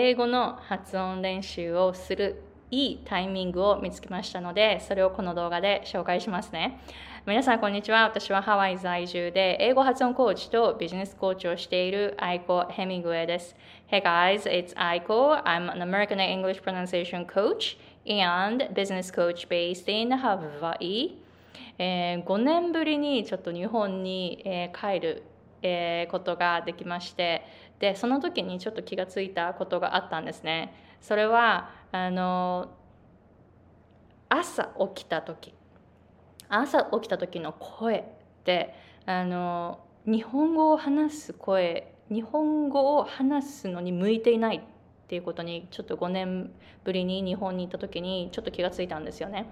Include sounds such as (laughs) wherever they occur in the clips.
英語の発音練習をするいいタイミングを見つけましたので、それをこの動画で紹介しますね。皆さん、こんにちは。私はハワイ在住で英語発音コーチとビジネスコーチをしているアイコ・ヘミングウェイです。Hey guys, it's Aiko. I'm an American English pronunciation coach and business coach based in Hawaii. えー、5年ぶりにちょっと日本に、えー、帰る、えー、ことができましてでその時にちょっと気がついたことがあったんですね。それはあの朝起きた時朝起きた時の声ってあの日本語を話す声日本語を話すのに向いていないっていうことにちょっと5年ぶりに日本に行った時にちょっと気がついたんですよね。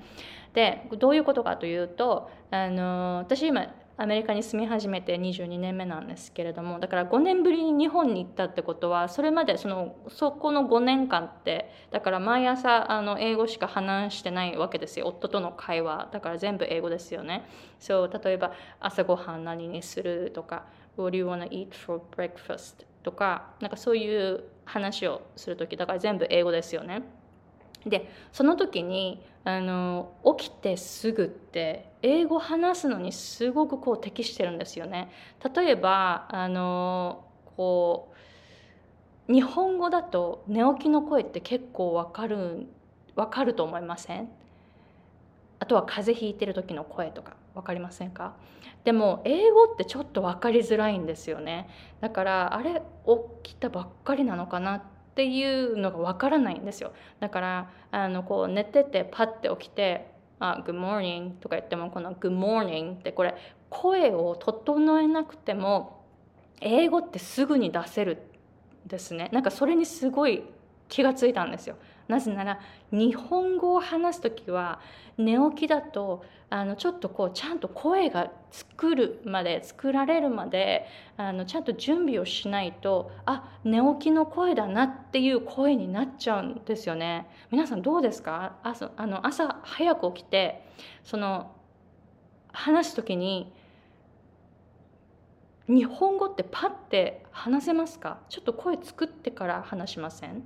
でどういうことかというとあの私今アメリカに住み始めて22年目なんですけれどもだから5年ぶりに日本に行ったってことはそれまでそのそこの5年間ってだから毎朝あの英語しか話してないわけですよ。夫との会話。だから全部英語ですよね。そう例えば朝ごはん何にするとか What do you wanna eat for breakfast? とかなんかそういう話をする時だから全部英語ですよね。でその時にあの起きてすぐって英語話すのにすごくこう適してるんですよね。例えばあのこう日本語だと寝起きの声って結構わかるわかると思いません？あとは風邪ひいてる時の声とか分かりませんか？でも英語ってちょっと分かりづらいんですよね。だからあれ起きたばっかりなのかなっっていうのがわからないんですよ。だからあのこう寝ててパッて起きて「あ Good morning」とか言ってもこの「Good morning」ってこれ声を整えなくても英語ってすぐに出せるですね。なんかそれにすごい気がついたんですよ。なぜなら日本語を話す時は寝起きだとあのちょっとこうちゃんと声が作るまで作られるまであのちゃんと準備をしないとあ寝起きの声だなっていう声になっちゃうんですよね。皆さんどうですか？朝あの朝早く起きてその話す時に日本語ってパッて話せますか？ちょっと声作ってから話しません？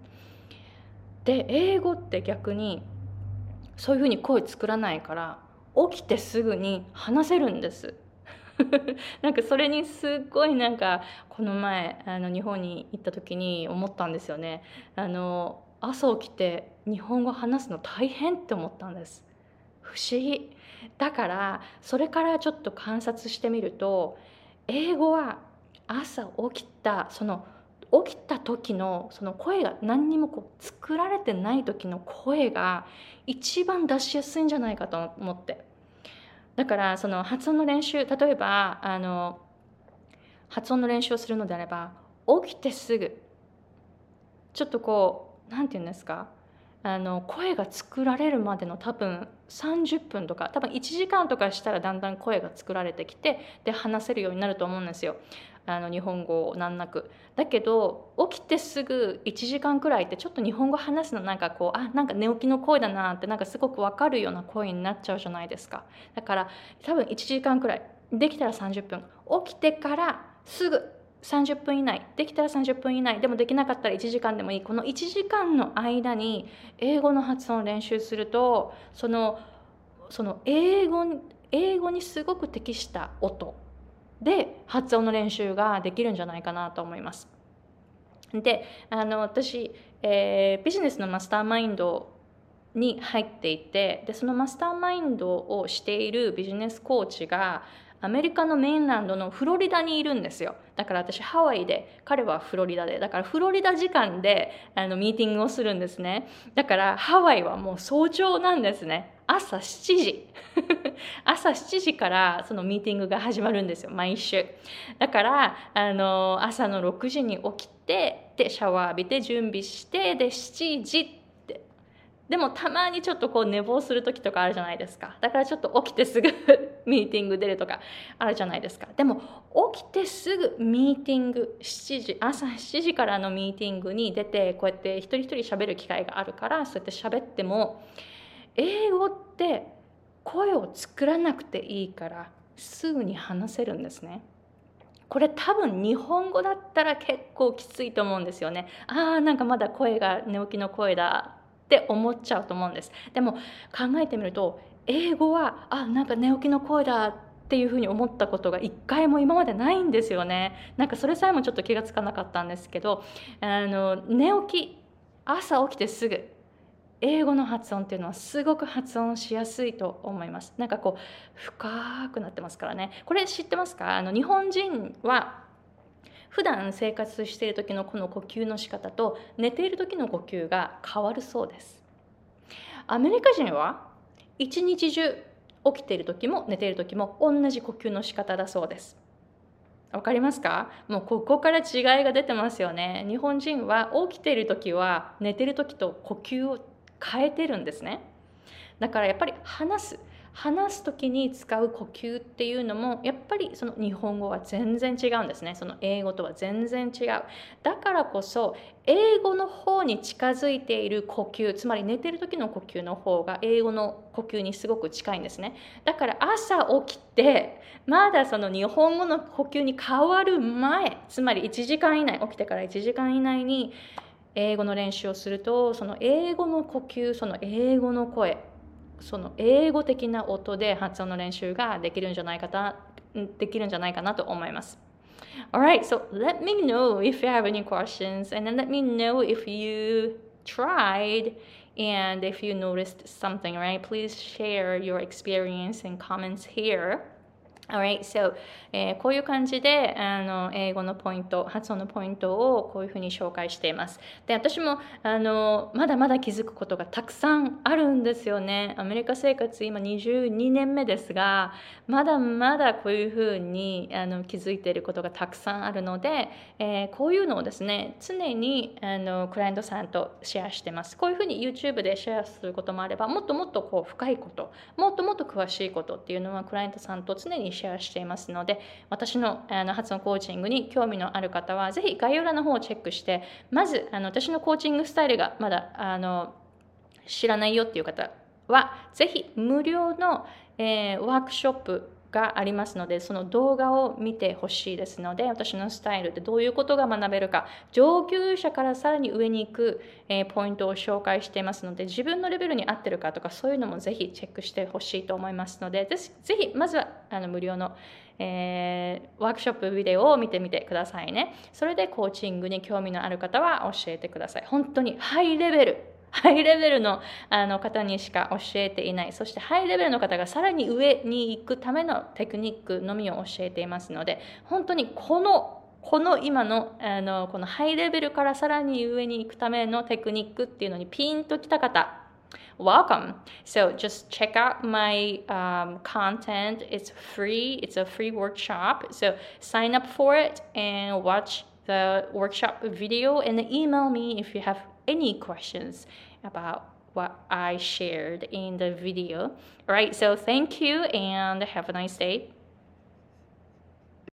で英語って逆にそういうふうに声作らないから起きてすぐに話せるんです。(laughs) なんかそれにすっごいなんかこの前あの日本に行った時に思ったんですよね。あの朝起きて日本語話すの大変って思ったんです。不思議。だからそれからちょっと観察してみると英語は朝起きたその起きた時のその声が何にもこう作られてない時の声が一番出しやすいんじゃないかと思って。だからその発音の練習例えばあの発音の練習をするのであれば起きてすぐ。ちょっとこう何て言うんですか？あの声が作られるまでの多分30分とか多分1時間とかしたらだんだん声が作られてきてで話せるようになると思うんですよ。あの日本語を難なく。だけど起きてすぐ1時間くらいってちょっと日本語話すのなんかこうあなんか寝起きの声だなってなんかすごく分かるような声になっちゃうじゃないですか。だから多分1時間くらい。できたら30分。起きてからすぐ30分以内できたら30分以内でもできなかったら1時間でもいいこの1時間の間に英語の発音を練習するとそのその英語英語にすごく適した音で発音の練習ができるんじゃないかなと思います。であの私、えー、ビジネスのマスターマインドに入っていてでそのマスターマインドをしているビジネスコーチがアメリカのメインランドのフロリダにいるんですよ。だから私ハワイで彼はフロリダで。だからフロリダ時間であのミーティングをするんですね。だからハワイはもう早朝なんですね。朝7時。(laughs) 朝7時からそのミーティングが始まるんですよ。毎週。だからあの朝の6時に起きてでシャワー浴びて準備してで7時でもたまにちょっとこう寝坊する時とかあるじゃないですか。だからちょっと起きてすぐ (laughs) ミーティング出るとかあるじゃないですか。でも起きてすぐミーティング7時朝7時からのミーティングに出てこうやって一人一人喋る機会があるからそうやって喋っても英語って声を作らなくていいからすぐに話せるんですね。これ多分日本語だったら結構きついと思うんですよね。あーなんかまだ声が寝起きの声だ。って思っちゃうと思うんです。でも考えてみると英語はあなんか寝起きの声だっていうふうに思ったことが一回も今までないんですよね。なんかそれさえもちょっと気がつかなかったんですけどあの寝起き朝起きてすぐ英語の発音っていうのはすごく発音しやすいと思います。なんかこう深くなってますからね。これ知ってますか？あの日本人は普段生活している時のこの呼吸の仕方と寝ている時の呼吸が変わるそうです。アメリカ人は一日中起きている時も寝ている時も同じ呼吸の仕方だそうです。わかりますか？もうここから違いが出てますよね。日本人は起きている時は寝ている時と呼吸を変えてるんですね。だからやっぱり話す話す時に使う呼吸っていうのもやっぱりその日本語は全然違うんですね。その英語とは全然違う。だからこそ英語の方に近づいている呼吸つまり寝てる時の呼吸の方が英語の呼吸にすごく近いんですね。だから朝起きてまだその日本語の呼吸に変わる前つまり1時間以内起きてから1時間以内に英語の練習をするとその英語の呼吸その英語の声その英語的な音で発音の練習ができるんじゃないかなできるんじゃないかなと思います。Alright, so let me know if you have any questions and then let me know if you tried and if you noticed something, right? Please share your experience and comments here. Alright, so、えー、こういう感じであの英語のポイント、発音のポイントをこういうふうに紹介しています。で、私もあのまだまだ気づくことがたくさんあるんですよね。アメリカ生活今22年目ですが、まだまだこういうふうにあの気づいていることがたくさんあるので、えー、こういうのをですね、常にあのクライアントさんとシェアしてます。こういうふうに YouTube でシェアすることもあれば、もっともっとこう深いこと、もっともっと詳しいことっていうのはクライアントさんと常にシェアシェアしていますので私のあの発音コーチングに興味のある方はぜひ概要欄の方をチェックしてまずあの私のコーチングスタイルがまだあの知らないよっていう方はぜひ無料の、えー、ワークショップがありますのでその動画を見てほしいですので私のスタイルでどういうことが学べるか。上級者からさらに上に行く、えー、ポイントを紹介していますので自分のレベルに合ってるかとかそういうのもぜひチェックしてほしいと思いますのでぜひまずはあの無料の、えー、ワークショップビデオを見てみてくださいね。それでコーチングに興味のある方は教えてください。本当にハイレベル。ハイレベルのあの方にしか教えていないそしてハイレベルの方がさらに上に行くためのテクニックのみを教えていますので本当にこのこの今のあのこのハイレベルからさらに上に行くためのテクニックっていうのにピンときた方 welcome. So just check out my um, content. It's free. It's a free workshop. So sign up for it and watch the workshop video and email me if you have any questions about what I shared in the video. All right, so thank you and have a nice day.